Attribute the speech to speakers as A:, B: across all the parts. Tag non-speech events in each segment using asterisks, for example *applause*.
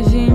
A: Gente!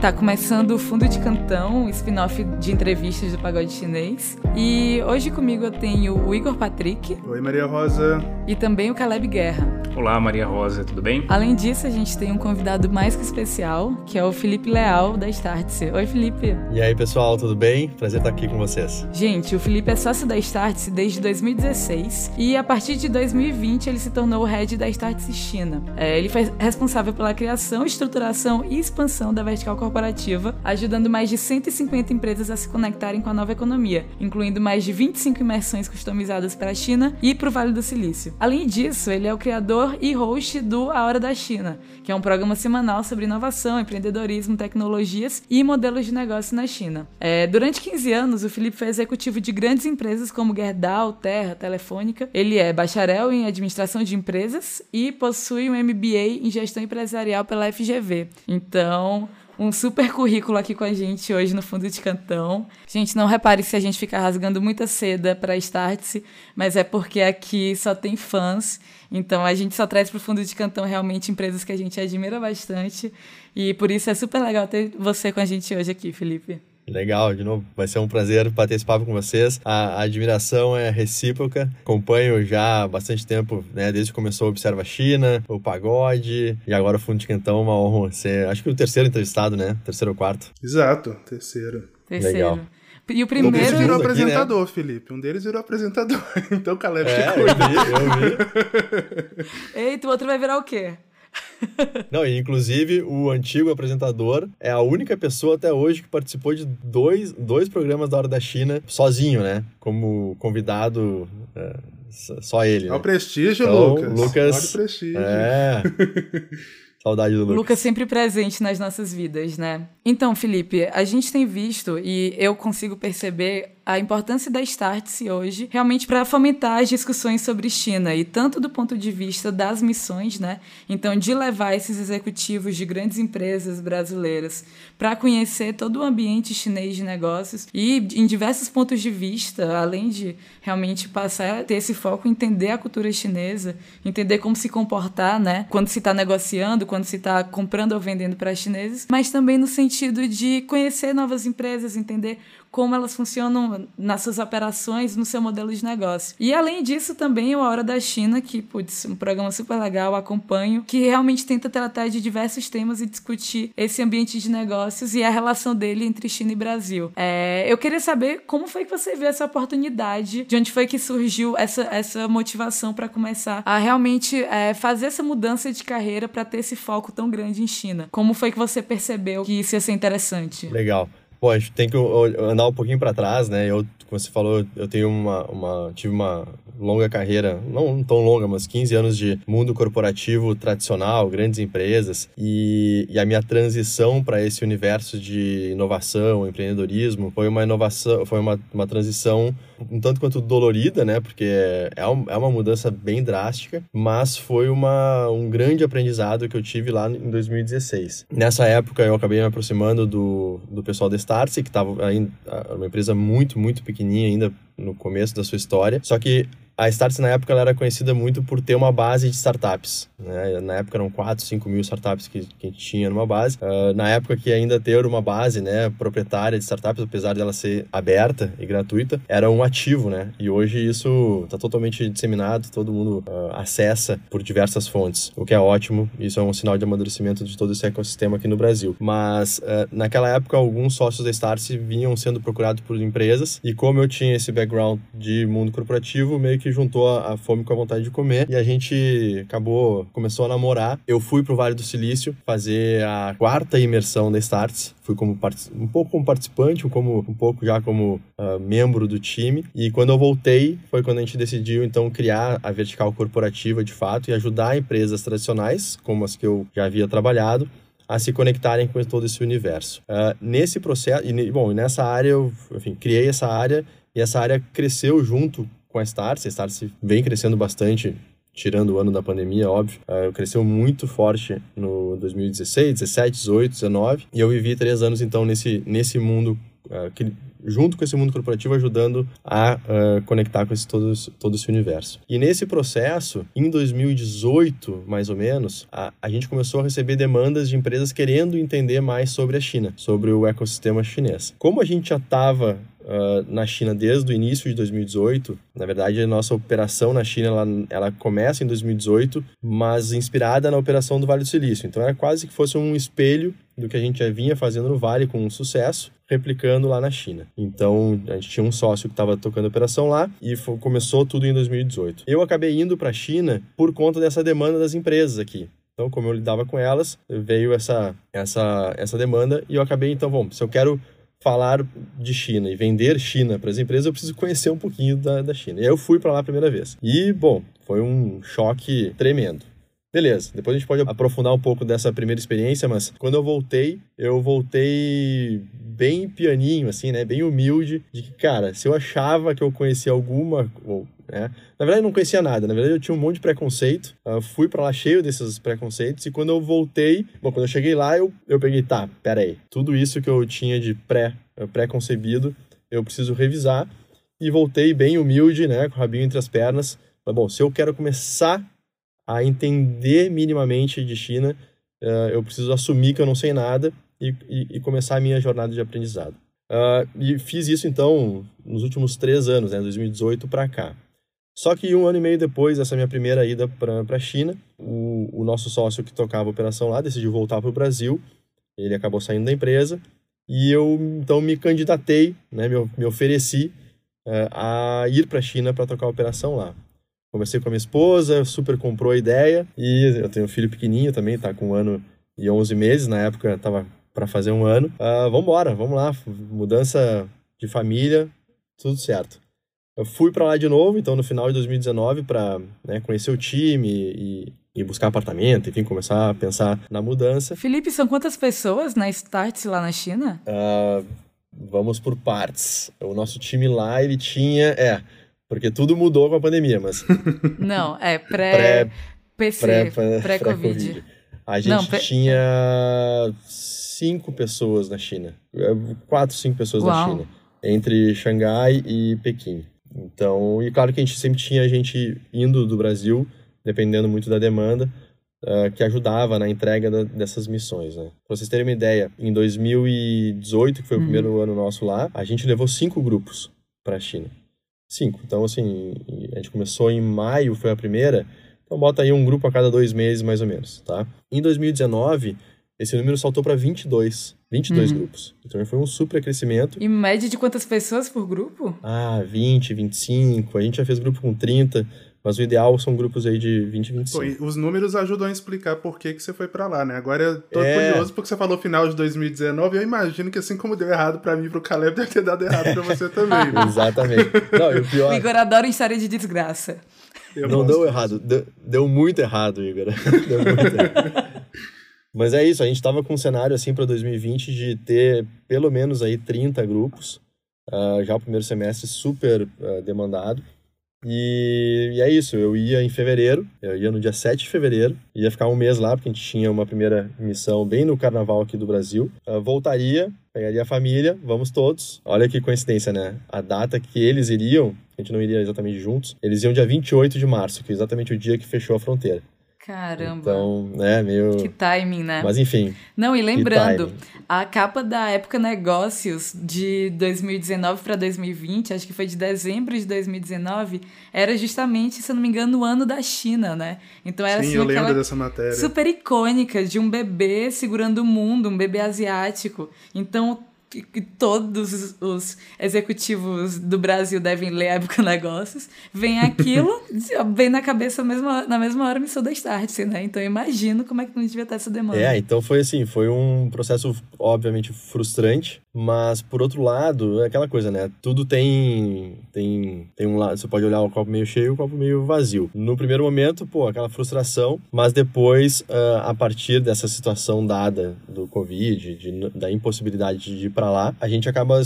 A: Tá começando o Fundo de Cantão, spin-off de entrevistas do Pagode Chinês. E hoje comigo eu tenho o Igor Patrick.
B: Oi, Maria Rosa.
A: E também o Caleb Guerra.
C: Olá, Maria Rosa, tudo bem?
A: Além disso, a gente tem um convidado mais que especial, que é o Felipe Leal, da Startse. Oi, Felipe.
D: E aí, pessoal, tudo bem? Prazer estar aqui com vocês.
A: Gente, o Felipe é sócio da Startse desde 2016 e a partir de 2020 ele se tornou o head da Startse China. É, ele foi responsável pela criação, estruturação e expansão da vertical corporativa, ajudando mais de 150 empresas a se conectarem com a nova economia, incluindo mais de 25 imersões customizadas para a China e para o Vale do Silício. Além disso, ele é o criador criador e host do A Hora da China, que é um programa semanal sobre inovação, empreendedorismo, tecnologias e modelos de negócio na China. É, durante 15 anos, o Felipe foi executivo de grandes empresas como Gerdau, Terra, Telefônica. Ele é bacharel em administração de empresas e possui um MBA em gestão empresarial pela FGV. Então, um super currículo aqui com a gente hoje no Fundo de Cantão. Gente, não repare se a gente fica rasgando muita seda para Startse, mas é porque aqui só tem fãs. Então a gente só traz para o Fundo de Cantão realmente empresas que a gente admira bastante. E por isso é super legal ter você com a gente hoje aqui, Felipe.
D: Legal, de novo, vai ser um prazer bater esse papo com vocês. A, a, admiração é recíproca. Acompanho já há bastante tempo, né? Desde que começou o Observa China, o Pagode e agora o Fundo de Cantão, uma honra ser, acho que o terceiro entrevistado, né? Terceiro ou quarto.
B: Exato, terceiro.
A: Terceiro. Legal.
B: E o primeiro. Um deles virou apresentador, aqui, né? Felipe. Um deles virou apresentador. *laughs* Então, Caleb, é,
D: te cuida. Eu vi, eu vi. *laughs*
A: Eita, o outro vai virar o quê?
D: Não, e inclusive o antigo apresentador é a única pessoa até hoje que participou de dois, dois programas da Hora da China sozinho, né? Como convidado. É, só ele.
B: Olha
D: né?
B: o prestígio, então, Lucas.
D: Lucas.
B: Olha o prestígio.
D: É. *laughs* Saudade do Lucas.
A: Lucas sempre presente nas nossas vidas, né? Então, Felipe, a gente tem visto e eu consigo perceber a importância da Startse hoje realmente para fomentar as discussões sobre China e tanto do ponto de vista das missões, né? Então, de levar esses executivos de grandes empresas brasileiras para conhecer todo o ambiente chinês de negócios e em diversos pontos de vista, além de realmente passar a ter esse foco, entender a cultura chinesa, entender como se comportar, né? Quando se está negociando, quando se está comprando ou vendendo para chineses, mas também no sentido de conhecer novas empresas, entender como elas funcionam nas suas operações, no seu modelo de negócio. E além disso, também o A Hora da China, que, putz, um programa super legal, acompanho, que realmente tenta tratar de diversos temas e discutir esse ambiente de negócios e a relação dele entre China e Brasil. É, eu queria saber como foi que você viu essa oportunidade, de onde foi que surgiu essa, essa motivação para começar a realmente é, fazer essa mudança de carreira para ter esse foco tão grande em China. Como foi que você percebeu que isso ia ser interessante?
D: Legal. Pô, a gente tem que andar um pouquinho para trás, né? Eu, como você falou, eu tenho uma, uma tive uma longa carreira, não tão longa, mas 15 anos de mundo corporativo tradicional, grandes empresas, e, e a minha transição para esse universo de inovação, empreendedorismo, foi uma inovação, foi uma, uma transição um tanto quanto dolorida, né? Porque é, é, é uma mudança bem drástica, mas foi uma, um grande aprendizado que eu tive lá em 2016. Nessa época eu acabei me aproximando do, do pessoal da Startse, que estava ainda uma empresa muito, muito pequenininha ainda no começo da sua história. Só que a Startse na época ela era conhecida muito por ter uma base de startups. Né? Na época eram 4, 5 mil startups que, que a gente tinha numa base. Uh, na época que ainda ter uma base né, proprietária de startups, apesar dela ser aberta e gratuita, era um ativo. Né? E hoje isso está totalmente disseminado, todo mundo uh, acessa por diversas fontes, o que é ótimo. Isso é um sinal de amadurecimento de todo esse ecossistema aqui no Brasil. Mas uh, naquela época, alguns sócios da Startse vinham sendo procurados por empresas e como eu tinha esse background de mundo corporativo, meio que que juntou a, fome com a vontade de comer e a gente acabou, começou a namorar. Eu fui pro Vale do Silício fazer a quarta imersão da Starts. Fui como um pouco como participante, como, um pouco já como uh, membro do time. E quando eu voltei, foi quando a gente decidiu então criar a vertical corporativa de fato e ajudar empresas tradicionais, como as que eu já havia trabalhado, a se conectarem com todo esse universo. Uh, nesse processo, e, bom, nessa área eu, enfim, criei essa área e essa área cresceu junto com a Startse. A Startse vem crescendo bastante, tirando o ano da pandemia, óbvio. Uh, cresceu muito forte no 2016, 17, 18, 19. E eu vivi três anos, então, nesse, nesse mundo uh, que junto com esse mundo corporativo, ajudando a uh, conectar com esse, todo, todo esse universo. E nesse processo, em 2018, mais ou menos, a, a gente começou a receber demandas de empresas querendo entender mais sobre a China, sobre o ecossistema chinês. Como a gente já estava Uh, na China desde o início de 2018. Na verdade, a nossa operação na China ela, ela começa em 2018, mas inspirada na operação do Vale do Silício. Então, era quase que fosse um espelho do que a gente já vinha fazendo no Vale com sucesso, replicando lá na China. Então, a gente tinha um sócio que estava tocando operação lá e foi, começou tudo em 2018. Eu acabei indo para a China por conta dessa demanda das empresas aqui. Então, como eu lidava com elas, veio essa, essa, essa demanda e eu acabei, então, bom, se eu quero falar de China e vender China para as empresas, eu preciso conhecer um pouquinho da, da China. E aí eu fui para lá a primeira vez. E, bom, foi um choque tremendo. Beleza, depois a gente pode aprofundar um pouco dessa primeira experiência, mas quando eu voltei, eu voltei bem pianinho, assim, né? Bem humilde, de que, cara, se eu achava que eu conhecia alguma. Ou, né? Na verdade, eu não conhecia nada, na verdade, eu tinha um monte de preconceito, uh, fui para lá cheio desses preconceitos, e quando eu voltei, bom, quando eu cheguei lá, eu, eu peguei, tá, pera aí, tudo isso que eu tinha de pré, uh, pré-concebido, eu preciso revisar, e voltei bem humilde, né? Com o rabinho entre as pernas. Mas, bom, se eu quero começar a entender minimamente de China, uh, eu preciso assumir que eu não sei nada e, e, e começar a minha jornada de aprendizado. Uh, e fiz isso, então, nos últimos três anos, né, 2018 para cá. Só que um ano e meio depois dessa minha primeira ida para a China, o, o, nosso sócio que tocava a operação lá decidiu voltar para o Brasil. Ele acabou saindo da empresa e eu então me candidatei, né, me, me ofereci uh, a ir para a China para tocar a operação lá. Conversei com a minha esposa, super comprou a ideia. E eu tenho um filho pequenininho também, tá com um ano e 11 meses. Na época tava para fazer um ano. Uh, vamos embora, vamos lá. Mudança de família, tudo certo. Eu fui para lá de novo, então no final de 2019, para né, conhecer o time e, e, buscar apartamento, enfim, começar a pensar na mudança.
A: Felipe, são quantas pessoas na Starts lá na China?
D: Uh, vamos por partes. O nosso time lá, ele tinha. É, porque tudo mudou com a pandemia, mas. *laughs*
A: Não, é pré. PC, pré-Covid. Pré
D: a gente Não, tinha cinco pessoas na China. Quatro, cinco pessoas Uau. na China. Entre Xangai e Pequim. Então, e claro que a gente sempre tinha gente indo do Brasil, dependendo muito da demanda, uh, que ajudava na entrega da, dessas missões, né? Pra vocês terem uma ideia, em 2018, que foi o uhum. primeiro ano nosso lá, a gente levou cinco grupos para a China. Cinco. Então, assim, a gente começou em maio, foi a primeira. Então, bota aí um grupo a cada dois meses, mais ou menos, tá? Em 2019, esse número saltou para 22. 22 uhum. grupos. Então, foi um super crescimento.
A: E média de quantas pessoas por grupo?
D: Ah, 20, 25. A gente já fez grupo com 30. Mas o ideal são grupos aí de 20 e 25.
B: Pô, os números ajudam a explicar por que, que você foi para lá, né? Agora eu tô é... curioso porque você falou final de 2019 eu imagino que assim como deu errado para mim e pro Caleb, *laughs* deve ter dado errado para você também.
D: Né? *laughs* Exatamente. Não, e o pior... *laughs*
A: O Igor adora história de desgraça.
D: Eu não deu errado, deu, deu, muito errado, Igor. deu muito errado. Mas é isso, a gente tava com um cenário assim para 2020 de ter pelo menos aí 30 grupos. Uh, já o primeiro semestre super uh, demandado. E, e, é isso, eu ia em fevereiro, eu ia no dia 7 de fevereiro, ia ficar um mês lá, porque a gente tinha uma primeira missão bem no carnaval aqui do Brasil. Uh, voltaria, pegaria a família, vamos todos. Olha que coincidência, né? A data que eles iriam, a gente não iria exatamente juntos, eles iam dia 28 de março, que é exatamente o dia que fechou a fronteira.
A: Caramba.
D: Então, né, meio.
A: Que timing, né?
D: Mas enfim.
A: Não, e lembrando, a capa da época Negócios de 2019 para 2020, acho que foi de dezembro de 2019, era justamente, se eu não me engano, o ano da China, né? Então era
B: Sim,
A: assim,
B: eu lembro dessa matéria.
A: super icônica de um bebê segurando o mundo, um bebê asiático. Então, que todos os executivos do Brasil devem ler a época negócios, vem aquilo, *laughs* vem na cabeça mesma, na mesma hora me sou da Start, né? Então eu imagino como é que não devia estar essa demanda.
D: É, então foi assim, foi um processo obviamente frustrante, mas por outro lado, é aquela coisa, né? Tudo tem tem tem um lado, você pode olhar o copo meio cheio e o copo meio vazio. No primeiro momento, pô, aquela frustração, mas depois uh, a partir dessa situação dada do Covid, de, da impossibilidade de ir para lá, a gente acaba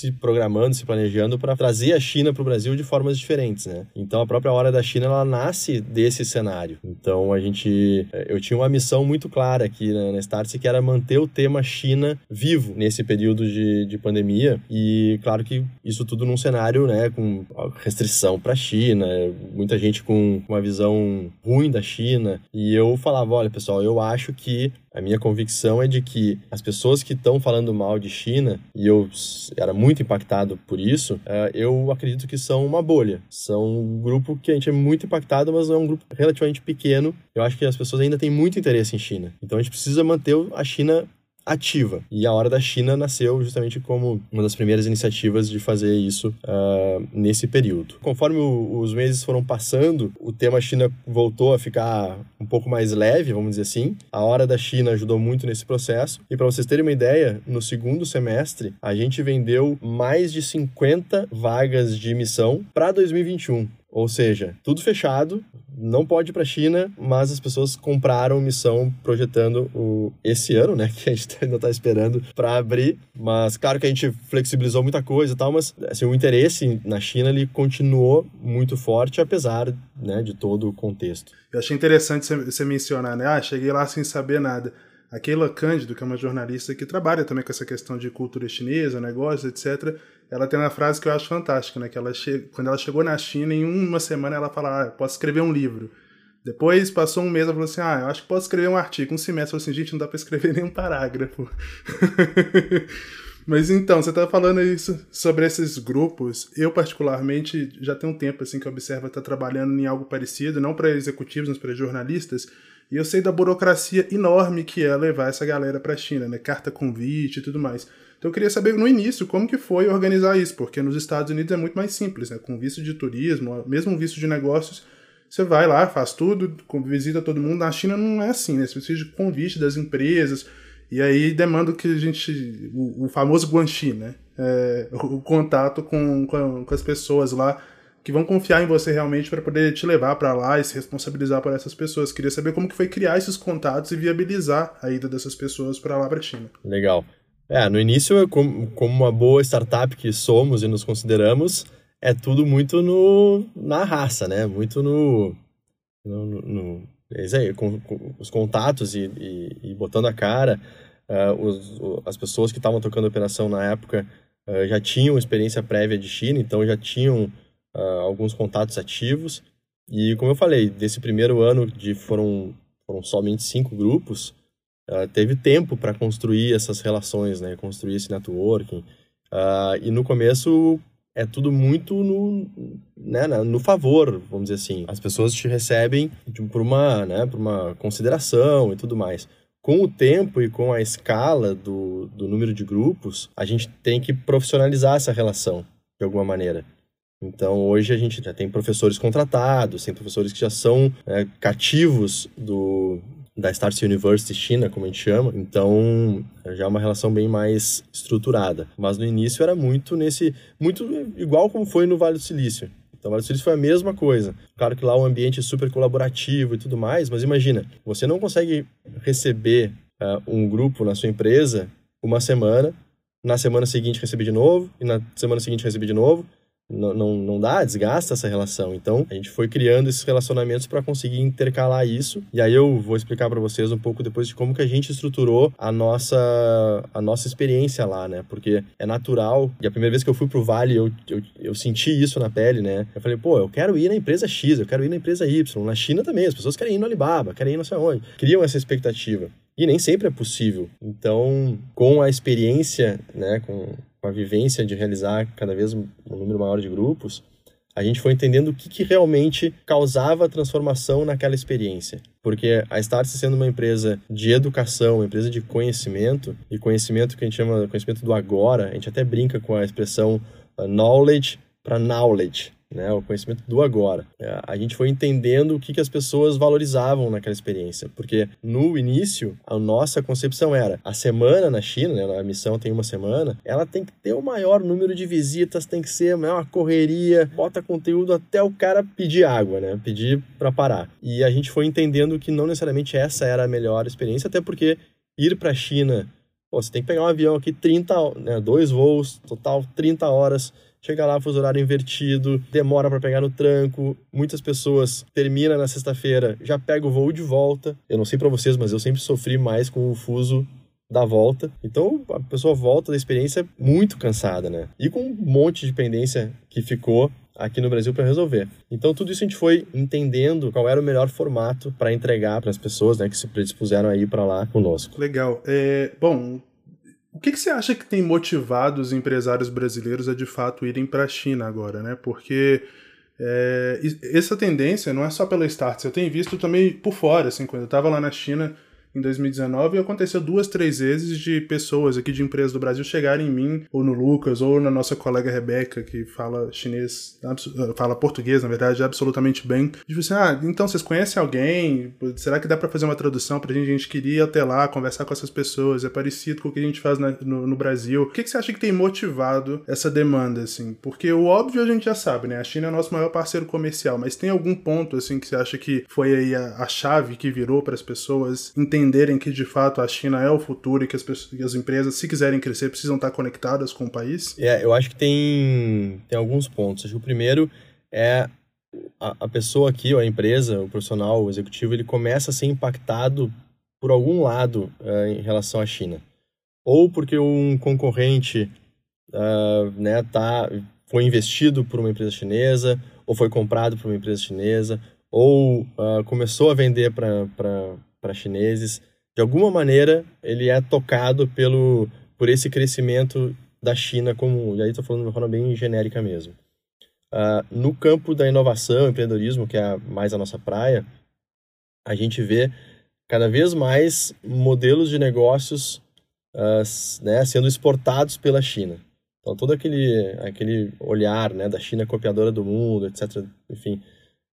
D: se programando, se planejando para trazer a China para o Brasil de formas diferentes, né? Então a própria Hora da China ela nasce desse cenário. Então a gente, eu tinha uma missão muito clara aqui né, na Startse que era manter o tema China vivo nesse período de, de pandemia e claro que isso tudo num cenário, né, com restrição para a China, muita gente com uma visão ruim da China e eu falava, olha pessoal, eu acho que a minha convicção é de que as pessoas que estão falando mal de China, e eu era muito impactado por isso, é, eu acredito que são uma bolha. São um grupo que a gente é muito impactado, mas é um grupo relativamente pequeno. Eu acho que as pessoas ainda têm muito interesse em China. Então a gente precisa manter a China ativa. E a Hora da China nasceu justamente como uma das primeiras iniciativas de fazer isso uh, nesse período. Conforme o, os meses foram passando, o tema China voltou a ficar um pouco mais leve, vamos dizer assim. A Hora da China ajudou muito nesse processo. E para vocês terem uma ideia, no segundo semestre, a gente vendeu mais de 50 vagas de missão para 2021. Ou seja, tudo fechado, não pode ir para a China, mas as pessoas compraram missão projetando o, esse ano, né, *laughs* que a gente ainda está esperando para abrir. Mas claro que a gente flexibilizou muita coisa e tal, mas assim, o interesse na China ele continuou muito forte, apesar né, de todo o contexto.
B: Eu achei interessante você mencionar, né? Ah, cheguei lá sem saber nada. A Keila Cândido, que é uma jornalista que trabalha também com essa questão de cultura chinesa, negócios, etc., ela tem uma frase que eu acho fantástica, né? Que ela che... quando ela chegou na China, em uma semana ela fala, ah, posso escrever um livro. Depois passou um mês, ela falou assim, ah, eu acho que posso escrever um artigo. Um semestre, falou assim, gente, não dá para escrever *laughs* nem um parágrafo. Mas então, você estava falando isso sobre esses grupos. Eu, particularmente, já tem um tempo assim que eu observo estar tá trabalhando em algo parecido, não para executivos, mas para jornalistas. E eu sei da burocracia enorme que é levar essa galera para a China, né? Carta convite e tudo mais. Então eu queria saber no início como que foi organizar isso, porque nos Estados Unidos é muito mais simples, né? Com visto de turismo, mesmo visto de negócios, você vai lá, faz tudo, visita todo mundo. Na China não é assim, né? Você precisa de convite das empresas, e aí demanda que a gente. o, o famoso guanxi, né? É, o contato com, com, com as pessoas lá que vão confiar em você realmente para poder te levar para lá e se responsabilizar por essas pessoas. Queria saber como que foi criar esses contatos e viabilizar a ida dessas pessoas para lá para a China.
D: Legal. É, no início, como, uma boa startup que somos e nos consideramos, é tudo muito no, na raça, né? Muito no. no, no é aí, com, com os contatos e, e, e, botando a cara. Uh, os, as pessoas que estavam tocando operação na época uh, já tinham experiência prévia de China, então já tinham uh, alguns contatos ativos. E como eu falei, desse primeiro ano de foram, foram somente cinco grupos, uh, teve tempo para construir essas relações, né? Construir esse networking. Uh, e no começo é tudo muito no, né, no favor, vamos dizer assim. As pessoas te recebem por uma, né, por uma consideração e tudo mais. Com o tempo e com a escala do, do número de grupos, a gente tem que profissionalizar essa relação de alguma maneira. Então, hoje a gente já tem professores contratados, tem professores que já são é, cativos do, da Stars University China, como a gente chama. Então, já é uma relação bem mais estruturada. Mas no início era muito nesse, muito igual como foi no Vale do Silício. Então, o Vale do Silício foi a mesma coisa. Claro que lá o ambiente é super colaborativo e tudo mais, mas imagina, você não consegue receber uh, um grupo na sua empresa uma semana, na semana seguinte receber de novo, e na semana seguinte receber de novo, não, não, dá, desgasta essa relação. Então, a gente foi criando esses relacionamentos para conseguir intercalar isso. E aí eu vou explicar para vocês um pouco depois de como que a gente estruturou a nossa, a nossa experiência lá, né? Porque é natural. E a primeira vez que eu fui pro Vale, eu, eu, eu senti isso na pele, né? Eu falei, pô, eu quero ir na empresa X, eu quero ir na empresa Y. Na China também, as pessoas querem ir no Alibaba, querem ir não sei onde. Criam essa expectativa. E nem sempre é possível. Então, com a experiência, né, com, com a vivência de realizar cada vez um número maior de grupos, a gente foi entendendo o que, que realmente causava transformação naquela experiência. Porque a Startse sendo uma empresa de educação, uma empresa de conhecimento, e conhecimento que a gente chama conhecimento do agora, a gente até brinca com a expressão uh, knowledge para knowledge né, o conhecimento do agora. É, a gente foi entendendo o que, que as pessoas valorizavam naquela experiência, porque no início a nossa concepção era a semana na China, né, a missão tem uma semana, ela tem que ter o maior número de visitas, tem que ser uma correria, bota conteúdo até o cara pedir água, né, pedir para parar. E a gente foi entendendo que não necessariamente essa era a melhor experiência, até porque ir para a China Pô, você tem que pegar um avião aqui 30, né, dois voos, total 30 horas, chega lá, fuso horário invertido, demora para pegar no tranco. Muitas pessoas termina na sexta-feira, já pega o voo de volta. Eu não sei para vocês, mas eu sempre sofri mais com o fuso da volta. Então a pessoa volta da experiência muito cansada, né? E com um monte de pendência que ficou aqui no Brasil para resolver. Então tudo isso a gente foi entendendo qual era o melhor formato para entregar para as pessoas, né, que se predispuseram aí para lá conosco.
B: Legal. É, bom, o que, que, você acha que tem motivado os empresários brasileiros a de fato irem para a China agora, né? Porque é, essa tendência não é só pela Starts, eu tenho visto também por fora, assim, quando eu estava lá na China em 2019 e aconteceu duas, três vezes de pessoas aqui de empresas do Brasil chegarem em mim, ou no Lucas, ou na nossa colega Rebeca, que fala chinês, fala português, na verdade, absolutamente bem. E tipo assim, ah, então vocês conhecem alguém? Será que dá para fazer uma tradução pra gente? A gente queria até lá, conversar com essas pessoas, é parecido com o que a gente faz na, no, no, Brasil. O que, que você acha que tem motivado essa demanda, assim? Porque o óbvio a gente já sabe, né? A China é o nosso maior parceiro comercial, mas tem algum ponto, assim, que você acha que foi aí a, a chave que virou para as pessoas entenderem entenderem que de fato a China é o futuro e que as, pessoas, que as empresas, se quiserem crescer, precisam estar conectadas com o país?
D: É, eu acho que tem, tem alguns pontos. Acho que o primeiro é a, a pessoa aqui, a empresa, o profissional, o executivo, ele começa a ser impactado por algum lado uh, em relação à China. Ou porque um concorrente uh, né, tá, foi investido por uma empresa chinesa, ou foi comprado por uma empresa chinesa, ou uh, começou a vender para para chineses. De alguma maneira, ele é tocado pelo por esse crescimento da China como, e aí estou falando de uma forma bem genérica mesmo. Uh, no campo da inovação, empreendedorismo, que é mais a nossa praia, a gente vê cada vez mais modelos de negócios uh, né, sendo exportados pela China. Então, todo aquele, aquele olhar né, da China copiadora do mundo, etc., enfim,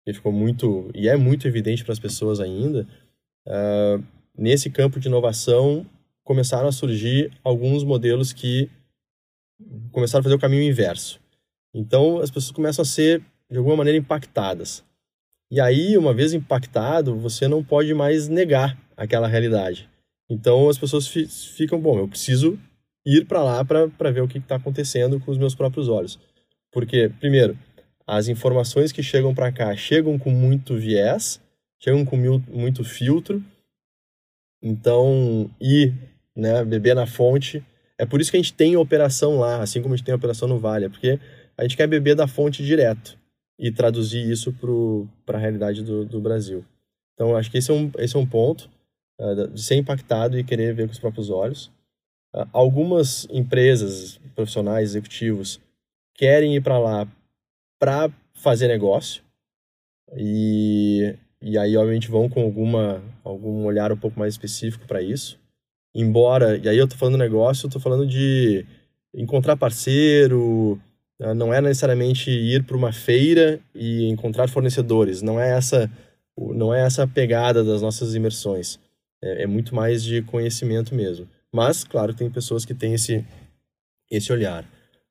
D: que ficou muito, e é muito evidente para as pessoas ainda, uh, nesse campo de inovação começaram a surgir alguns modelos que começaram a fazer o caminho inverso. Então as pessoas começam a ser de alguma maneira impactadas. E aí, uma vez impactado, você não pode mais negar aquela realidade. Então as pessoas fi ficam, bom, eu preciso ir para lá para ver o que está acontecendo com os meus próprios olhos. Porque, primeiro, as informações que chegam para cá chegam com muito viés, chegam com muito filtro. Então, ir, né, beber na fonte. É por isso que a gente tem operação lá, assim como a gente tem operação no Vale, é porque a gente quer beber da fonte direto e traduzir isso para a realidade do, do Brasil. Então, acho que esse é um, esse é um ponto uh, de ser impactado e querer ver com os próprios olhos. Uh, algumas empresas, profissionais, executivos, querem ir para lá para fazer negócio e e aí obviamente vão com alguma algum olhar um pouco mais específico para isso. Embora, e aí eu tô falando negócio, eu tô falando de encontrar parceiro, né, não é necessariamente ir para uma feira e encontrar fornecedores, não é essa não é essa a pegada das nossas imersões. É, é muito mais de conhecimento mesmo. Mas, claro, tem pessoas que têm esse, esse olhar.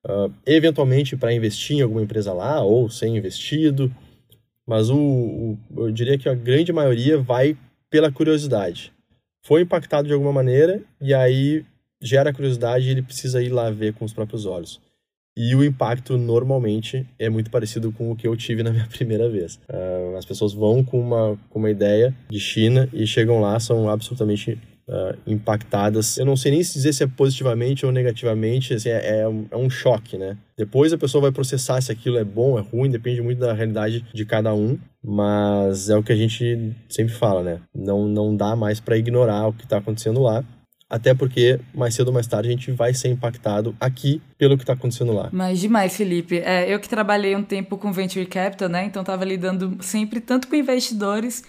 D: Uh, eventualmente, para investir em alguma empresa lá, ou ser investido, mas o, o, eu diria que a grande maioria vai pela curiosidade. Foi impactado de alguma maneira e aí gera curiosidade e ele precisa ir lá ver com os próprios olhos. E o impacto normalmente é muito parecido com o que eu tive na *laughs* minha primeira vez. Uh, as pessoas vão com uma, com uma ideia de China e chegam lá, são absolutamente uh, impactadas. Eu não sei nem se dizer se é positivamente ou negativamente, assim, é, é, um, é um choque, né? Depois a pessoa vai processar se aquilo é bom, é ruim, depende muito da realidade de cada um, mas é o que a gente sempre fala, né? Não, não dá mais para ignorar o que está acontecendo lá. Até porque mais cedo ou mais tarde a gente vai ser impactado aqui pelo que está acontecendo lá.
A: Mas demais, Felipe. É, eu que trabalhei um tempo com Venture Capital, né? Então estava lidando sempre tanto com investidores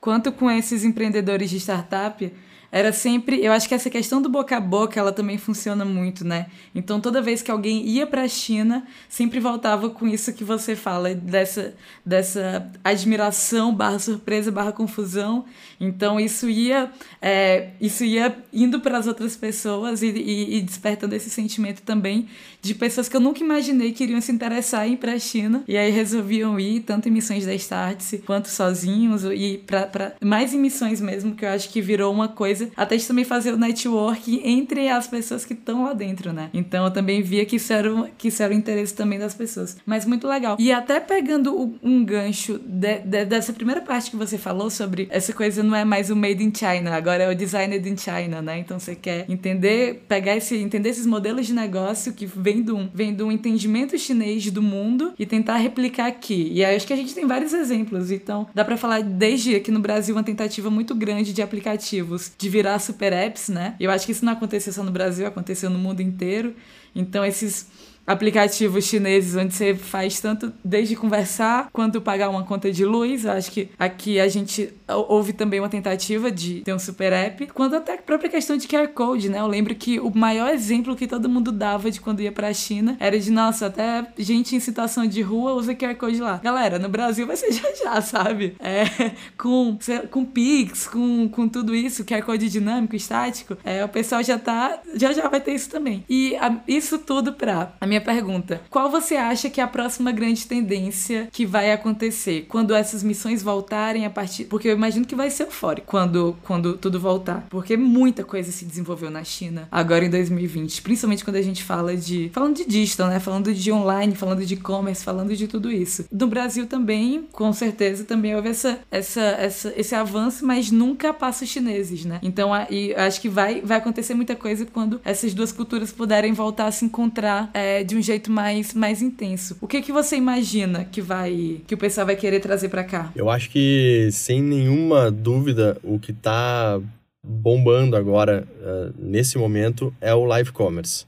A: quanto com esses empreendedores de startup era sempre. Eu acho que essa questão do boca a boca, ela também funciona muito, né? Então, toda vez que alguém ia para a China, sempre voltava com isso que você fala, dessa, dessa admiração, barra surpresa, barra confusão. Então, isso ia, é, isso ia indo para as outras pessoas e, e, e, despertando esse sentimento também de pessoas que eu nunca imaginei que iriam se interessar em ir para a China. E aí resolviam ir, tanto em missões da Startse quanto sozinhos, e para para mais emissões mesmo, que eu acho que virou uma coisa, até de também fazer o network entre as pessoas que estão lá dentro, né? Então eu também via que isso era, que isso era o interesse também das pessoas. Mas muito legal. E até pegando um gancho de, de, dessa primeira parte que você falou sobre essa coisa não é mais o made in China, agora é o designed in China, né? Então você quer entender, pegar esse, entender esses modelos de negócio que vem de um, vem de um entendimento chinês do mundo e tentar replicar aqui. E aí acho que a gente tem vários exemplos. Então, dá para falar desde aqui no Brasil uma tentativa muito grande de aplicativos de virar super apps, né? Eu acho que isso não aconteceu só no Brasil, aconteceu no mundo inteiro. Então, esses aplicativos chineses onde você faz tanto desde conversar quanto pagar uma conta de luz. Eu acho que aqui a gente houve também uma tentativa de ter um super app, quanto até a própria questão de QR Code, né? Eu lembro que o maior exemplo que todo mundo dava de quando ia pra China era de, nossa, até gente em situação de rua usa QR Code lá. Galera, no Brasil vai ser *laughs* já já, sabe? É, com, com Pix, com, com tudo isso, QR Code dinâmico, estático, é, o pessoal já tá, já já vai ter isso também. E a, isso tudo pra a minha pergunta: qual você acha que é a próxima grande tendência que vai acontecer quando essas missões voltarem a partir. Porque eu imagino que vai ser eufórico quando, quando tudo voltar. Porque muita coisa se desenvolveu na China agora em 2020. Principalmente quando a gente fala de. Falando de digital, né? Falando de online, falando de e-commerce, falando de tudo isso. No Brasil também, com certeza, também houve essa, essa, essa, esse avanço, mas nunca passa os chineses, né? Então, e acho que vai, vai acontecer muita coisa quando essas duas culturas puderem voltar a se encontrar é, de um jeito mais, mais intenso. O que que você imagina que vai que o pessoal vai querer trazer para cá?
D: Eu acho que sem nenhuma dúvida o que tá bombando agora uh, nesse momento é o live commerce.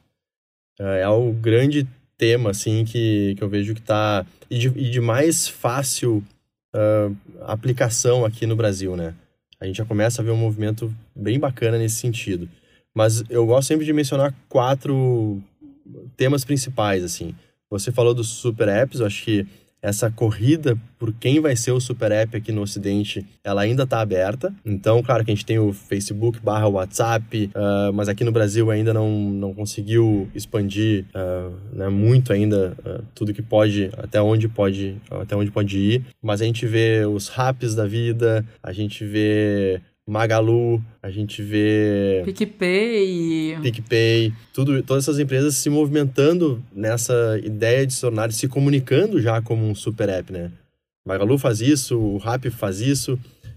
D: Uh, é o grande tema assim que, que eu vejo que tá e de, e de mais fácil uh, aplicação aqui no Brasil, né? A gente já começa a ver um movimento bem bacana nesse sentido. Mas eu gosto sempre de mencionar quatro temas principais, assim. Você falou dos super apps, eu acho que essa corrida por quem vai ser o super app aqui no Ocidente, ela ainda está aberta. Então, claro que a gente tem o Facebook barra WhatsApp, uh, mas aqui no Brasil ainda não, não conseguiu expandir uh, né, muito ainda uh, tudo que pode, até onde pode, até onde pode ir. Mas a gente vê os raps da vida, a gente vê Magalu, a gente vê
A: PicPay,
D: PicPay, tudo, todas essas empresas se movimentando nessa ideia de se tornar, se comunicando já como um super app, né? Magalu faz isso, o Rappi faz isso,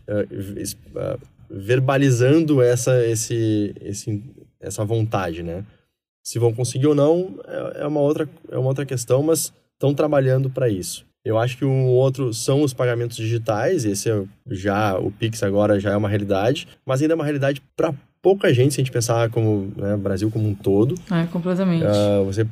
D: uh, uh, verbalizando essa, esse, esse, essa vontade, né? Se vão conseguir ou não é, é uma outra, é uma outra questão, mas estão trabalhando para isso. Eu acho que um outro são os pagamentos digitais, esse é já o Pix agora já é uma realidade, mas ainda é uma realidade para pouca gente se a gente pensar como né, Brasil como um todo.
A: É, completamente.
D: Uh, você,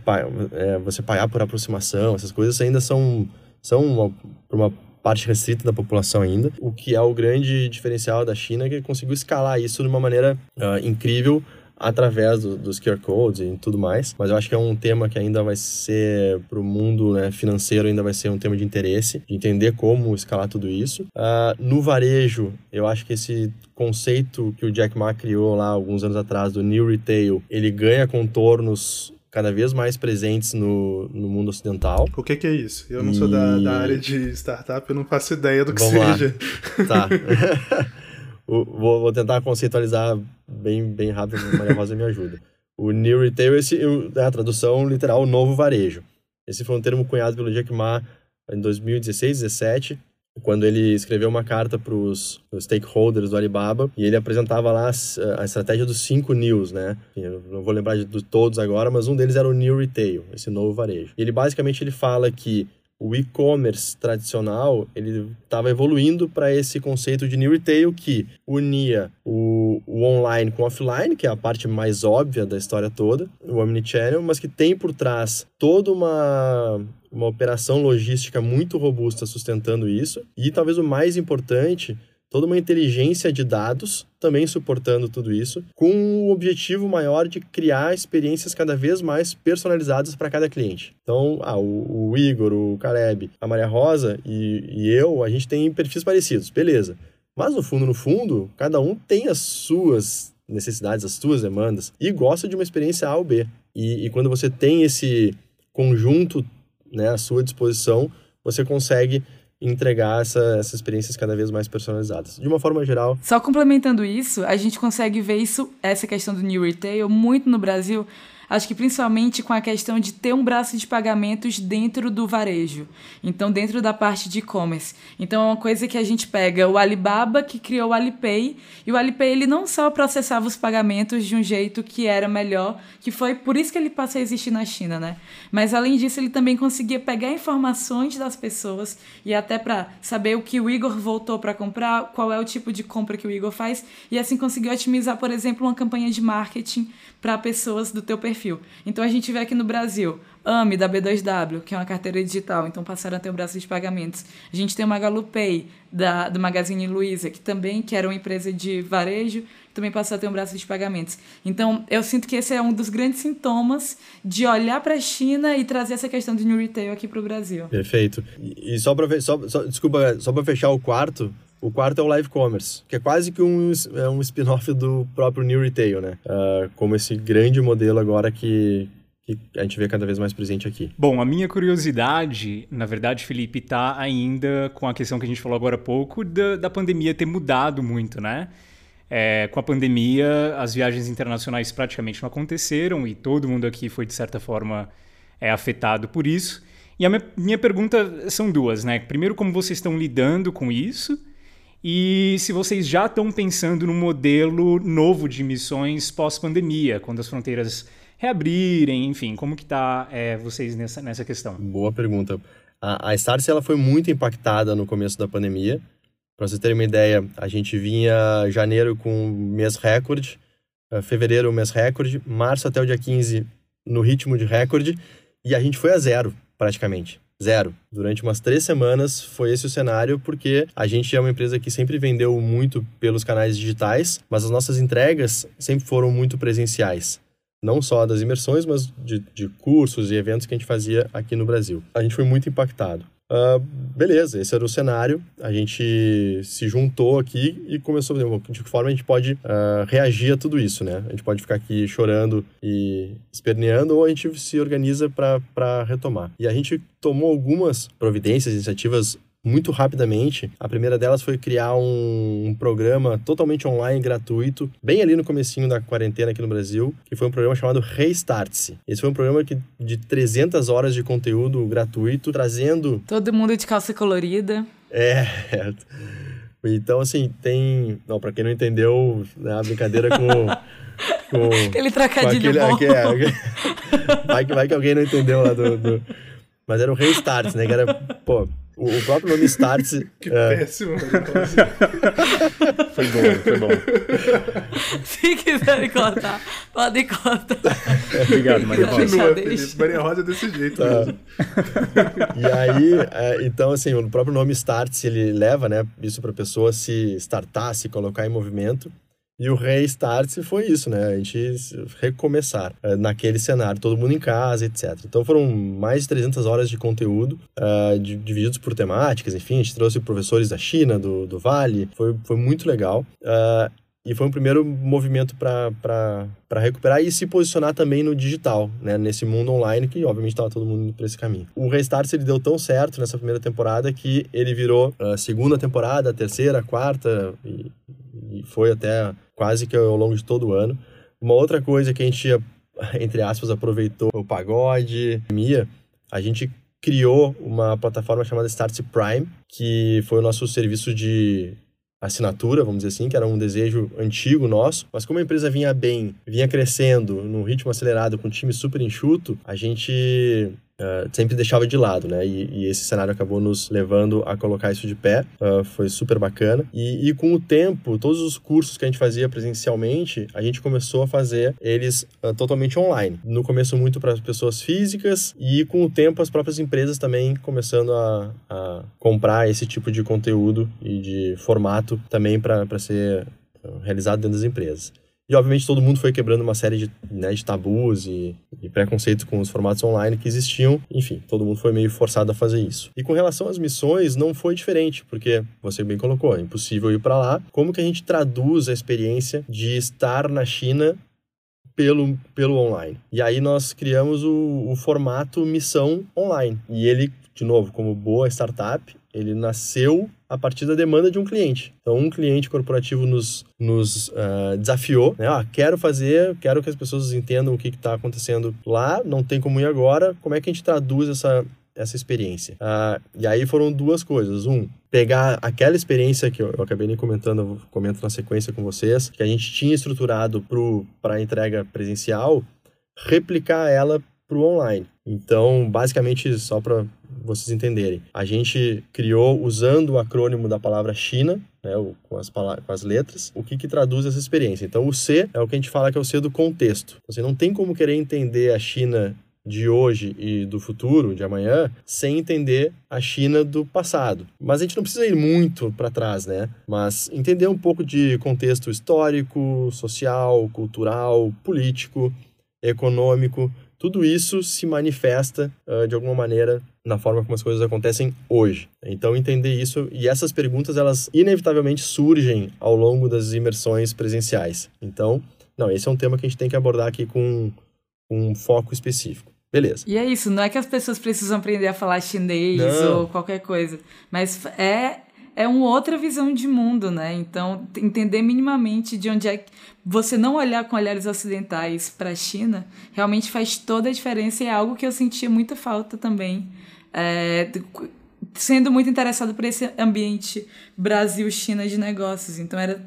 D: é, você pagar por aproximação, essas coisas ainda são, são uma, uma parte restrita da população ainda. O que é o grande diferencial da China é que conseguiu escalar isso de uma maneira uh, incrível através do, dos QR codes e tudo mais. Mas eu acho que é um tema que ainda vai ser para o mundo né, financeiro ainda vai ser um tema de interesse, de entender como escalar tudo isso. Uh, no varejo, eu acho que esse conceito que o Jack Ma criou lá alguns anos atrás do New Retail, ele ganha contornos cada vez mais presentes no, no mundo ocidental.
B: O que, que é isso? Eu não e... sou da, da área de startup, eu não faço ideia do que
D: Vamos
B: seja.
D: Lá. Tá. *laughs* vou, vou tentar conceitualizar bem, bem rápido, Maria Rosa me ajuda. O New Retail, esse, é a tradução literal, novo varejo. Esse foi um termo cunhado pelo Jack Ma em 2016, 17, quando ele escreveu uma carta para os stakeholders do Alibaba e ele apresentava lá a estratégia dos cinco News, né? Eu não vou lembrar de, de todos agora, mas um deles era o New Retail, esse novo varejo. E ele basicamente ele fala que o e-commerce tradicional ele estava evoluindo para esse conceito de new retail que unia o, o, online com o offline, que é a parte mais óbvia da história toda, o omnichannel, mas que tem por trás toda uma uma operação logística muito robusta sustentando isso. E talvez o mais importante toda uma inteligência de dados também suportando tudo isso, com o objetivo maior de criar experiências cada vez mais personalizadas para cada cliente. Então, ah, o, o, Igor, o Caleb, a Maria Rosa e, e eu, a gente tem perfis parecidos, beleza. Mas no fundo, no fundo, cada um tem as suas necessidades, as suas demandas e gosta de uma experiência A ou B. E, e quando você tem esse conjunto né, à sua disposição, você consegue entregar essa, essas experiências cada vez mais personalizadas. De uma forma geral.
A: Só complementando isso, a gente consegue ver isso, essa questão do New Retail, muito no Brasil Acho que principalmente com a questão de ter um braço de pagamentos dentro do varejo. Então, dentro da parte de e-commerce. Então, é uma coisa que a gente pega o Alibaba, que criou o Alipay, e o Alipay ele não só processava os pagamentos de um jeito que era melhor, que foi por isso que ele passou a existir na China, né? Mas além disso, ele também conseguia pegar informações das pessoas e até para saber o que o Igor voltou para comprar, qual é o tipo de compra que o Igor faz, e assim conseguir otimizar, por exemplo, uma campanha de marketing para pessoas do teu perfil. Então a gente vê aqui no Brasil, AME da B2W, que é uma carteira digital, então passaram a ter o braço de pagamentos. A gente tem o Magalupay da do Magazine Luiza, que também que era uma empresa de varejo, também passou a ter um braço de pagamentos. Então, eu sinto que esse é um dos grandes sintomas de olhar para a China e trazer essa questão do new retail aqui para o Brasil.
D: Perfeito. E, só para só, só, só para fechar o quarto, o quarto é o live commerce, que é quase que um, é um spin-off do próprio New Retail, né? Uh, como esse grande modelo agora que, que a gente vê cada vez mais presente aqui.
C: Bom, a minha curiosidade, na verdade, Felipe, está ainda com a questão que a gente falou agora há pouco da, da pandemia ter mudado muito, né? É, com a pandemia, as viagens internacionais praticamente não aconteceram e todo mundo aqui foi, de certa forma, é, afetado por isso. E a minha, minha pergunta são duas, né? Primeiro, como vocês estão lidando com isso? E se vocês já estão pensando no modelo novo de missões pós-pandemia, quando as fronteiras reabrirem, enfim, como que está é, vocês nessa, nessa questão?
D: Boa pergunta. A, a Starce ela foi muito impactada no começo da pandemia. Para vocês terem uma ideia, a gente vinha janeiro com mês recorde, eh, fevereiro mês recorde, março até o dia 15 no ritmo de recorde, e a gente foi a zero, praticamente. Zero. Durante umas três semanas foi esse o cenário, porque a gente é uma empresa que sempre vendeu muito pelos canais digitais, mas as nossas entregas sempre foram muito presenciais. Não só das imersões, mas de, de cursos e eventos que a gente fazia aqui no Brasil. A gente foi muito impactado. Uh, beleza, esse era o cenário. A gente se juntou aqui e começou a ver de que forma a gente pode uh, reagir a tudo isso, né? A gente pode ficar aqui chorando e esperneando ou a gente se organiza para retomar. E a gente tomou algumas providências, iniciativas muito rapidamente. A primeira delas foi criar um, um, programa totalmente online, gratuito, bem ali no comecinho da quarentena aqui no Brasil, que foi um programa chamado Restart-se. Esse foi um programa que, de 300 horas de conteúdo gratuito, trazendo...
A: Todo mundo de calça colorida.
D: É. *laughs* Então, assim, tem... Não, pra quem não entendeu, né, a brincadeira com... *laughs*
A: com aquele trocadilho com aquele, bom. *laughs*
D: Vai, que, vai que alguém não entendeu lá do... do... Mas era o Restart, né? Que era, pô, o, o próprio nome Starts. *laughs*
B: que é... péssimo, *laughs*
C: Foi bom, foi bom.
A: Se quiserem cortar, podem cortar.
C: Obrigado, Maria Rosa.
B: Maria Rosa é desse jeito
D: tá. mesmo. *laughs* E aí, é, então, assim, o próprio nome Starts, ele leva, né, isso para a pessoa se startar, se colocar em movimento. E o restart foi isso, né? A gente recomeçar uh, naquele cenário, todo mundo em casa, etc. Então foram mais de 300 horas de conteúdo, uh, divididos por temáticas, enfim, a gente trouxe professores da China, do, do Vale, foi, foi muito legal. Uh, e foi um primeiro movimento para recuperar e se posicionar também no digital, né? nesse mundo online que, obviamente, estava todo mundo indo para esse caminho. O Restart ele deu tão certo nessa primeira temporada que ele virou a segunda temporada, a terceira, a quarta, e, e foi até quase que ao longo de todo o ano. Uma outra coisa que a gente, entre aspas, aproveitou o pagode, Mia, a gente criou uma plataforma chamada Start Prime, que foi o nosso serviço de assinatura, vamos dizer assim, que era um desejo antigo nosso, mas como a empresa vinha bem, vinha crescendo num ritmo acelerado, com um time super enxuto, a gente Uh, sempre deixava de lado, né? E, e, esse cenário acabou nos levando a colocar isso de pé, uh, foi super bacana. E, e, com o tempo, todos os cursos que a gente fazia presencialmente, a gente começou a fazer eles uh, totalmente online. No começo, muito para pessoas físicas, e com o tempo, as próprias empresas também começando a, a comprar esse tipo de conteúdo e de formato também para ser realizado dentro das empresas. E, obviamente, todo mundo foi quebrando uma série de, né, de tabus e, e, preconceitos com os formatos online que existiam. Enfim, todo mundo foi meio forçado a fazer isso. E com relação às missões, não foi diferente, porque você bem colocou, é impossível ir para lá. Como que a gente traduz a experiência de estar na China pelo, pelo online. E aí nós criamos o, o, formato missão online. E ele, de novo, como boa startup, ele nasceu a partir da demanda de um cliente. Então, um cliente corporativo nos, nos uh, desafiou, né? Ah, quero fazer, quero que as pessoas entendam o que está acontecendo lá, não tem como ir agora, como é que a gente traduz essa, essa experiência? Uh, e aí foram duas coisas. Um, pegar aquela experiência que eu, eu acabei nem comentando, eu comento na sequência com vocês, que a gente tinha estruturado para entrega presencial, replicar ela para o online. Então, basicamente, só para vocês entenderem, a gente criou usando o acrônimo da palavra China, né, com, as palavras, com as letras, o que, que traduz essa experiência. Então, o C é o que a gente fala que é o C do contexto. Você não tem como querer entender a China de hoje e do futuro, de amanhã, sem entender a China do passado. Mas a gente não precisa ir muito para trás, né? Mas entender um pouco de contexto histórico, social, cultural, político, econômico, tudo isso se manifesta uh, de alguma maneira na forma como as coisas acontecem hoje. Então entender isso e essas perguntas elas inevitavelmente surgem ao longo das imersões presenciais. Então, não, esse é um tema que a gente tem que abordar aqui com, um foco específico. Beleza.
A: E é isso, não é que as pessoas precisam aprender a falar chinês não. ou qualquer coisa, mas é é uma outra visão de mundo, né? Então, entender minimamente de onde é que você não olhar com olhares ocidentais para a China realmente faz toda a diferença e é algo que eu sentia muita falta também. É, sendo muito interessado por esse ambiente Brasil-China de negócios. Então era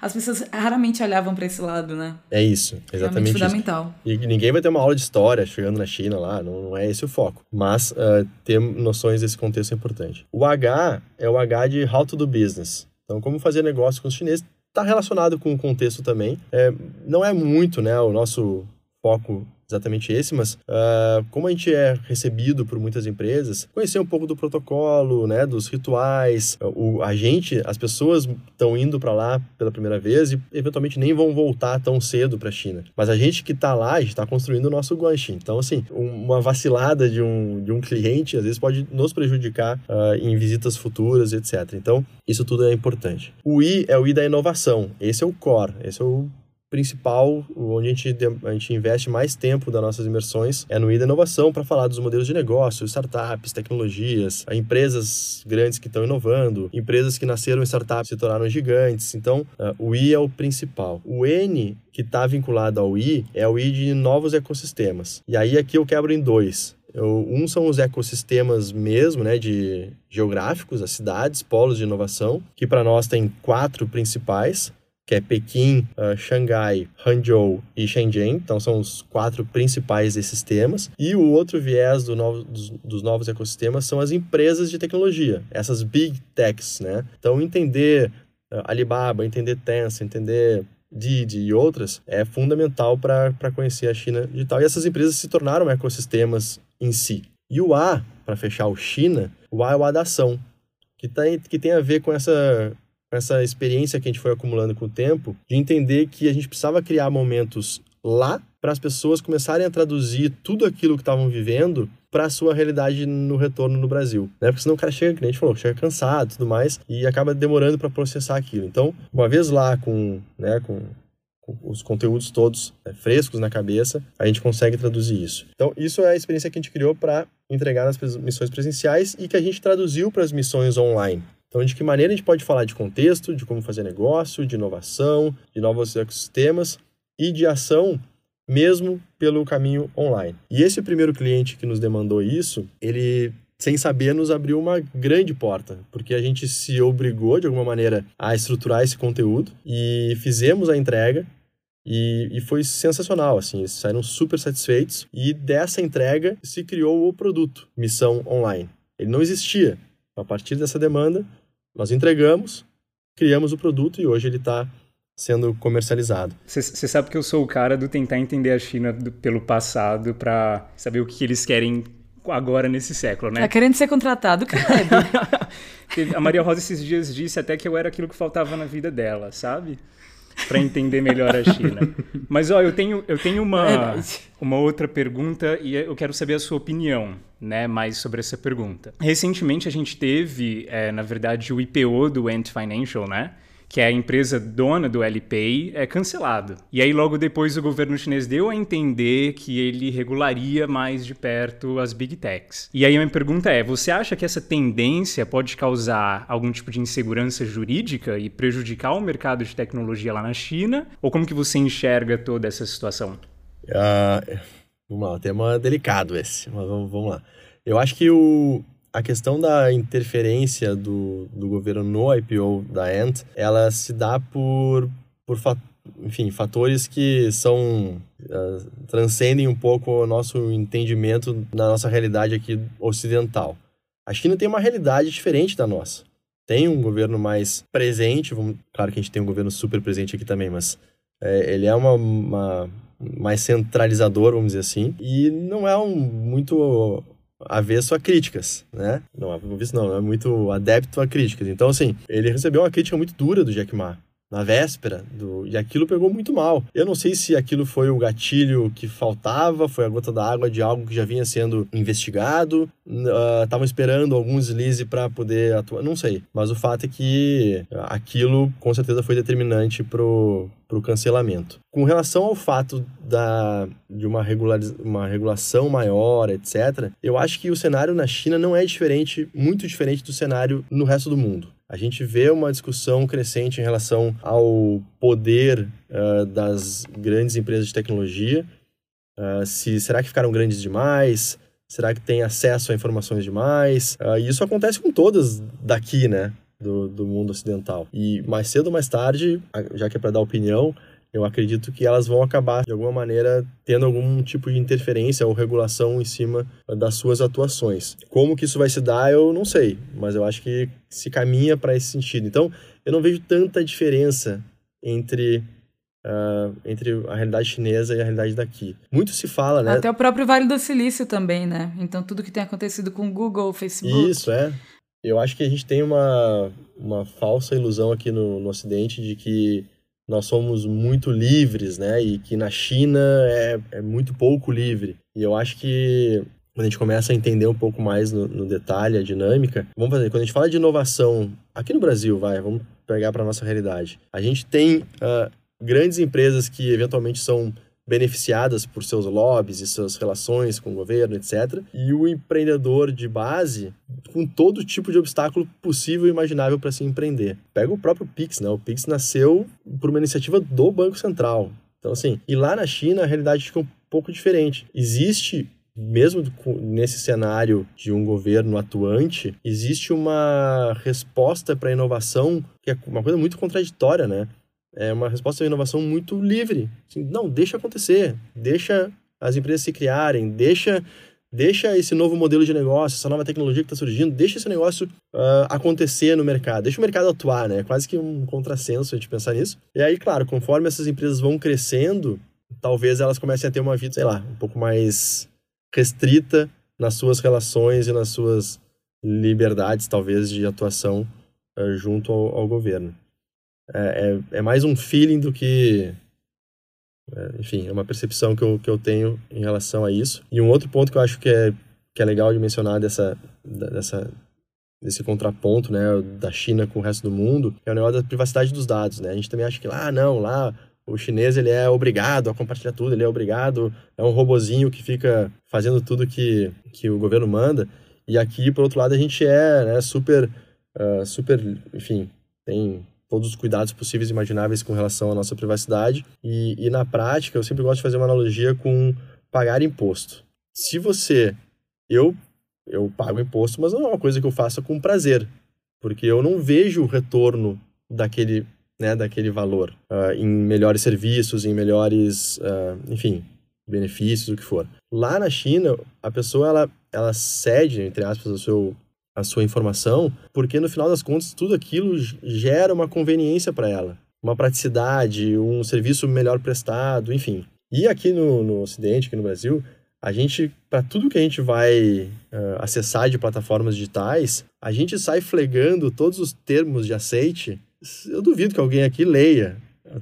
A: as pessoas raramente olhavam para esse lado, né?
D: É isso, exatamente Realmente
A: fundamental.
D: Isso. E ninguém vai ter uma aula de história chegando na China lá, não, não é esse o foco. Mas uh, ter noções desse contexto é importante. O H é o H de How to do Business. Então, como fazer negócio com os chineses está relacionado com o contexto também. É, não é muito, né, o nosso foco exatamente esse, mas uh, como a gente é recebido por muitas empresas, conhecer um pouco do protocolo, né, dos rituais, o, a gente, as pessoas estão indo para lá pela primeira vez e eventualmente nem vão voltar tão cedo para a China. Mas a gente que está lá, a gente está construindo o nosso guanxi. Então, assim, uma vacilada de um, de um cliente às vezes pode nos prejudicar uh, em visitas futuras, etc. Então, isso tudo é importante. O I é o I da inovação. Esse é o core, esse é o principal, onde a gente, a gente investe mais tempo das nossas imersões, é no I da inovação para falar dos modelos de negócio, startups, tecnologias, empresas grandes que estão inovando, empresas que nasceram em startups se tornaram gigantes. Então, uh, o I é o principal. O N, que está vinculado ao I, é o I de novos ecossistemas. E aí aqui eu quebro em dois. Eu, um são os ecossistemas mesmo, né, de geográficos, as cidades, polos de inovação, que para nós tem quatro principais que é Pequim, uh, Xangai, Hangzhou e Shenzhen. Então, são os quatro principais desses temas. E o outro viés do novo, dos, dos, novos ecossistemas são as empresas de tecnologia, essas big techs, né? Então, entender uh, Alibaba, entender Tencent, entender Didi e outras é fundamental para conhecer a China digital. E essas empresas se tornaram ecossistemas em si. E o A, para fechar o China, o A é o A da ação, que, tá, que tem a ver com essa essa experiência que a gente foi acumulando com o tempo, de entender que a gente precisava criar momentos lá para as pessoas começarem a traduzir tudo aquilo que estavam vivendo para a sua realidade no retorno no Brasil. Né? Porque senão o cara chega, que a gente falou, chega cansado tudo mais, e acaba demorando para processar aquilo. Então, uma vez lá com, né, com, com os conteúdos todos né, frescos na cabeça, a gente consegue traduzir isso. Então, isso é a experiência que a gente criou para entregar nas missões presenciais e que a gente traduziu para as missões online. Então, de que maneira a gente pode falar de contexto, de como fazer negócio, de inovação, de novos ecossistemas e de ação mesmo pelo caminho online. E esse primeiro cliente que nos demandou isso, ele sem saber nos abriu uma grande porta, porque a gente se obrigou de alguma maneira a estruturar esse conteúdo e fizemos a entrega e, e, foi sensacional, assim, eles saíram super satisfeitos e dessa entrega se criou o produto Missão Online. Ele não existia. A partir dessa demanda, nós entregamos, criamos o produto e hoje ele está sendo comercializado.
C: Você sabe que eu sou o cara do tentar entender a China do, pelo passado para saber o que eles querem agora nesse século, né?
A: Tá querendo ser contratado, cara. *laughs*
C: a Maria Rosa esses dias disse até que eu era aquilo que faltava na vida dela, sabe? Para entender melhor a China. Mas ó, eu tenho, eu tenho uma, uma outra pergunta e eu quero saber a sua opinião, né, mais sobre essa pergunta. Recentemente a gente teve, é, na verdade, o IPO do Ant Financial, né? Que é a empresa dona do Alipay, é cancelado. E aí logo depois o governo chinês deu a entender que ele regularia mais de perto as big techs. E aí a minha pergunta é, você acha que essa tendência pode causar algum tipo de insegurança jurídica e prejudicar o mercado de tecnologia lá na China? Ou como que você enxerga toda essa situação?
D: Uh, vamos lá, um tema delicado esse, mas vamos, vamos lá. Eu acho que o, a questão da interferência do, do governo no IPO da Ant, ela se dá por, por enfim, fatores que são uh, transcendem um pouco o nosso entendimento da nossa realidade aqui ocidental. A China tem uma realidade diferente da nossa. Tem um governo mais presente, vamos, claro que a gente tem um governo super presente aqui também, mas é, ele é uma, uma mais centralizador, vamos dizer assim, e não é um muito avesso a críticas, né? Não, avesso não, é muito adepto a críticas. Então, assim, ele recebeu uma crítica muito dura do Jack Ma na véspera do e aquilo pegou muito mal. Eu não sei se aquilo foi o gatilho que faltava, foi a gota d'água de algo que já vinha sendo investigado, estavam uh, esperando algum deslize para poder atuar, não sei. Mas o fato é que aquilo com certeza foi determinante pro para o cancelamento. Com relação ao fato da, de uma, uma regulação maior, etc., eu acho que o cenário na China não é diferente, muito diferente do cenário no resto do mundo. A gente vê uma discussão crescente em relação ao poder uh, das grandes empresas de tecnologia. Uh, se será que ficaram grandes demais? Será que tem acesso a informações demais? Uh, e isso acontece com todas daqui, né? Do, do mundo ocidental. E mais cedo ou mais tarde, já que é para dar opinião, eu acredito que elas vão acabar, de alguma maneira, tendo algum tipo de interferência ou regulação em cima das suas atuações. Como que isso vai se dar, eu não sei, mas eu acho que se caminha para esse sentido. Então, eu não vejo tanta diferença entre Uh, entre a realidade chinesa e a realidade daqui. Muito se fala, né?
A: Até o próprio Vale do Silício também, né? Então tudo que tem acontecido com o Google, Facebook.
D: Isso, é. Eu acho que a gente tem uma, uma falsa ilusão aqui no, no Ocidente de que nós somos muito livres, né? E que na China é, é muito pouco livre. E eu acho que quando a gente começa a entender um pouco mais no, no detalhe, a dinâmica, vamos fazer, quando a gente fala de inovação, aqui no Brasil, vai, vamos pegar para nossa realidade. A gente tem uh, grandes empresas que eventualmente são beneficiadas por seus lobbies e suas relações com o governo, etc. E o empreendedor de base com todo tipo de obstáculo possível e imaginável para se empreender. Pega o próprio Pix, né? O Pix nasceu por uma iniciativa do Banco Central. Então, assim, e lá na China a realidade fica um pouco diferente. Existe mesmo nesse cenário de um governo atuante, existe uma resposta para a inovação que é uma coisa muito contraditória, né? É uma resposta à inovação muito livre. Assim, não, deixa acontecer, deixa as empresas se criarem, deixa deixa esse novo modelo de negócio, essa nova tecnologia que está surgindo, deixa esse negócio uh, acontecer no mercado, deixa o mercado atuar, né? É quase que um contrassenso a gente pensar nisso. E aí, claro, conforme essas empresas vão crescendo, talvez elas comecem a ter uma vida, sei lá, um pouco mais restrita nas suas relações e nas suas liberdades, talvez, de atuação uh, junto ao, ao governo. É, é, é, mais um feeling do que. É, enfim, é uma percepção que eu, que eu tenho em relação a isso. E um outro ponto que eu acho que é, que é legal de mencionar dessa, dessa, desse contraponto né, da China com o resto do mundo é o negócio da privacidade dos dados. Né? A gente também acha que lá, ah, não, lá o chinês ele é obrigado a compartilhar tudo, ele é obrigado, é um robozinho que fica fazendo tudo que, que o governo manda. E aqui, por outro lado, a gente é né, super, uh, super, enfim, tem todos os cuidados possíveis e imagináveis com relação à nossa privacidade. E, e na prática, eu sempre gosto de fazer uma analogia com pagar imposto. Se você. Eu, eu pago imposto, mas não é uma coisa que eu faça com prazer, porque eu não vejo o retorno daquele, né, daquele valor uh, em melhores serviços, em melhores, uh, enfim, benefícios, o que for. Lá na China, a pessoa ela, ela cede, entre aspas, o seu a sua informação, porque no final das contas tudo aquilo gera uma conveniência para ela, uma praticidade, um serviço melhor prestado, enfim. E aqui no, no Ocidente, aqui no Brasil, a gente, para tudo que a gente vai uh, acessar de plataformas digitais, a gente sai flegando todos os termos de aceite. Eu duvido que alguém aqui leia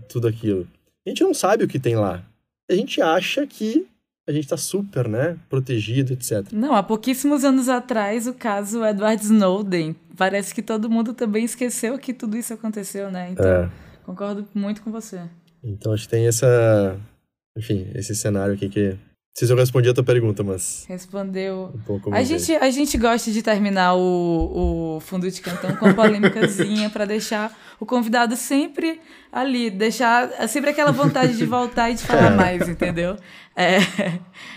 D: tudo aquilo. A gente não sabe o que tem lá. A gente acha que a a gente está super, né, protegido, etc.
A: Não, há pouquíssimos anos atrás, o caso Edward Snowden. Parece que todo mundo também esqueceu que tudo isso aconteceu, né? Então, é. concordo muito com você.
D: Então, acho que tem essa, enfim, esse cenário aqui que se eu respondi a tua pergunta, mas.
A: Respondeu. Um pouco a, gente, a gente gosta de terminar o, o fundo de cantão com uma polêmicazinha para deixar o convidado sempre ali, deixar sempre aquela vontade de voltar e de falar é. mais, entendeu? É,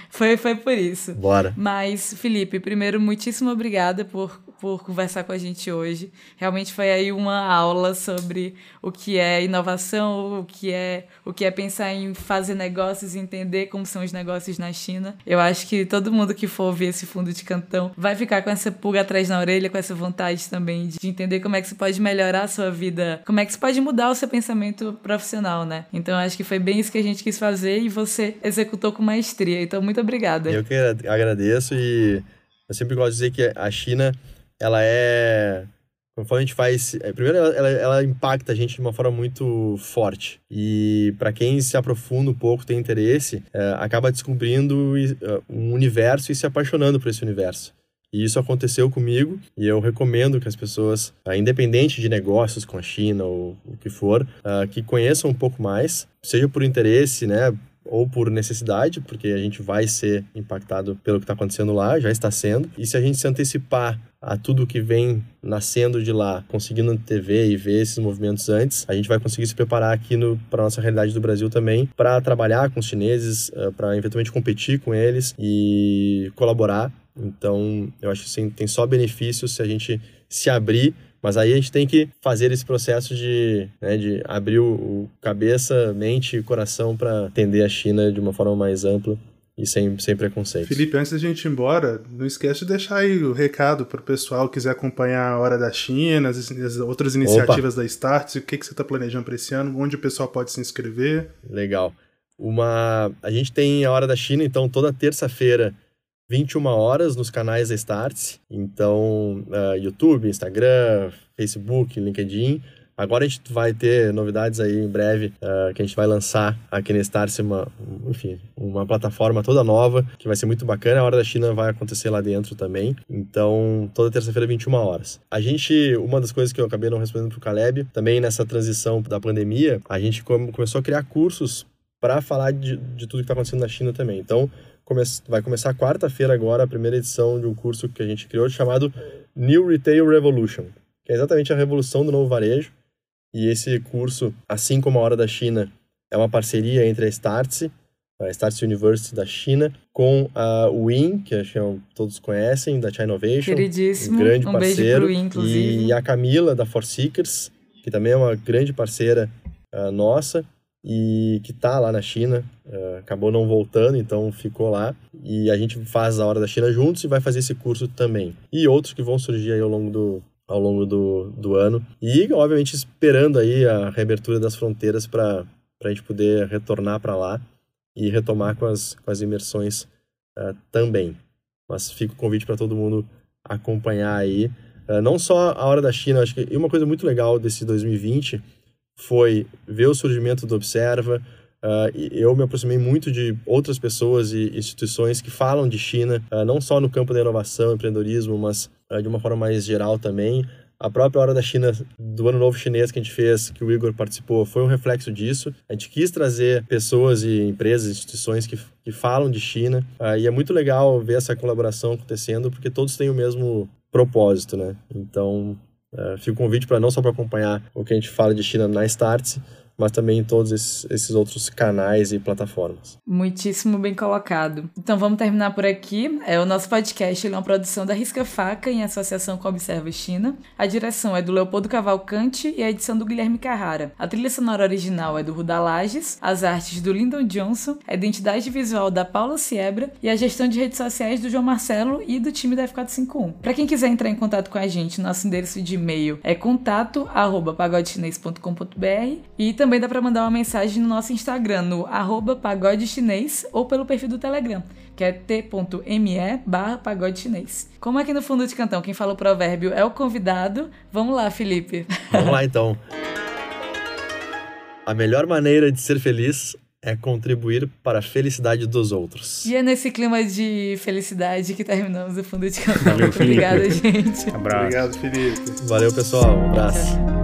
A: foi, foi por isso.
D: Bora.
A: Mas, Felipe, primeiro, muitíssimo obrigada por por conversar com a gente hoje. Realmente foi aí uma aula sobre o que é inovação, o que é o que é pensar em fazer negócios e entender como são os negócios na China. Eu acho que todo mundo que for ouvir esse fundo de cantão vai ficar com essa pulga atrás na orelha, com essa vontade também de entender como é que você pode melhorar a sua vida, como é que você pode mudar o seu pensamento profissional, né? Então acho que foi bem isso que a gente quis fazer e você executou com maestria. Então muito obrigada.
D: Eu que agradeço e eu sempre gosto de dizer que a China ela é. Conforme a gente faz. É, primeiro, ela, ela, impacta a gente de uma forma muito forte. E para quem se aprofunda um pouco, tem interesse, é, acaba descobrindo é, um universo e se apaixonando por esse universo. E isso aconteceu comigo e eu recomendo que as pessoas, é, independente de negócios com a China ou o que for, que conheçam um pouco mais, seja por interesse, né, ou por necessidade, porque a gente vai ser impactado pelo que está acontecendo lá, já está sendo. E se a gente se antecipar a tudo que vem nascendo de lá, conseguindo TV e ver esses movimentos antes, a gente vai conseguir se preparar aqui para nossa realidade do Brasil também, para trabalhar com os chineses, eh, para eventualmente competir com eles e colaborar. Então, eu acho que sim, tem só benefícios se a gente se abrir mas aí a gente tem que fazer esse processo de, né, de abrir o, cabeça, mente e coração para entender a China de uma forma mais ampla e sem, sem preconceito.
B: Felipe, antes da gente ir embora, não esquece de deixar aí o recado para o pessoal que quiser acompanhar a Hora da China, as, as outras iniciativas Opa. da Starts, o que, que você está planejando para esse ano, onde o pessoal pode se inscrever.
D: Legal. Uma, a gente tem a Hora da China, então toda terça-feira, 21 horas, nos canais da Starts. Então, uh, YouTube, Instagram, Facebook, LinkedIn. Agora a gente vai ter novidades aí em breve uh, que a gente vai lançar aqui na Starse, uma, enfim, uma plataforma toda nova que vai ser muito bacana. A Hora da China vai acontecer lá dentro também. Então, toda terça-feira, 21 horas. A gente, uma das coisas que eu acabei não respondendo pro Caleb, também nessa transição da pandemia, a gente começou a criar cursos para falar de, de tudo que está acontecendo na China também. Então, come vai começar quarta-feira agora a primeira edição de um curso que a gente criou chamado New Retail Revolution, que é exatamente a revolução do novo varejo e esse curso, assim como a Hora da China, é uma parceria entre a Startse, a Startse University da China, com a WIN, que acho que é todos conhecem, da China Innovation.
A: Queridíssimo.
D: Um grande
A: um
D: parceiro.
A: WIN.
D: E a Camila, da Forseekers, que também é uma grande parceira uh, nossa e que está lá na China, uh, acabou não voltando, então ficou lá. E a gente faz a Hora da China juntos e vai fazer esse curso também. E outros que vão surgir aí ao longo do, ao longo do, do ano. E, obviamente, esperando aí a reabertura das fronteiras para a gente poder retornar para lá e retomar com as, com as imersões uh, também. Mas fica o convite para todo mundo acompanhar aí. Uh, não só a Hora da China, acho que uma coisa muito legal desse 2020 foi ver o surgimento do Observa. Uh, eu me aproximei muito de outras pessoas e instituições que falam de China, não só no campo da inovação, empreendedorismo, mas eh, de uma forma mais geral também. A própria Hora da China, do Ano Novo Chinês que a gente fez, que o Igor participou, foi um reflexo disso. A gente quis trazer pessoas e empresas, instituições que, que falam de China. Uh, e é muito legal ver essa colaboração acontecendo, porque todos têm o mesmo propósito, né? Então, uh, fica o convite para não só para acompanhar o que a gente fala de China na Starts, mas também em todos esses, outros canais e plataformas.
A: Muitíssimo bem colocado. Então vamos terminar por aqui. É, o nosso podcast é uma produção da Risca Faca em associação com a Observa China. A direção é do Leopoldo Cavalcante e a edição do Guilherme Carrara. A trilha sonora original é do Ruda Lages, as artes do Lyndon Johnson, a identidade visual da Paula Siebra e a gestão de redes sociais do João Marcelo e do time da F451. Para quem quiser entrar em contato com a gente, nosso endereço de e-mail é contato@pagodechinês.com.br e também também dá para mandar uma mensagem no nosso Instagram, no arroba pagode chinês, ou pelo perfil do Telegram, que é t.me barra pagode chinês. Como aqui no fundo de cantão, quem fala o provérbio é o convidado, vamos lá, Felipe.
D: Vamos lá então. A melhor maneira de ser feliz é contribuir para a felicidade dos outros.
A: E é nesse clima de felicidade que terminamos o fundo de.
C: Valeu, Felipe.
A: Obrigada, gente.
C: Abraço.
B: Obrigado, Felipe.
D: Valeu, pessoal. Um abraço.
A: Tchau.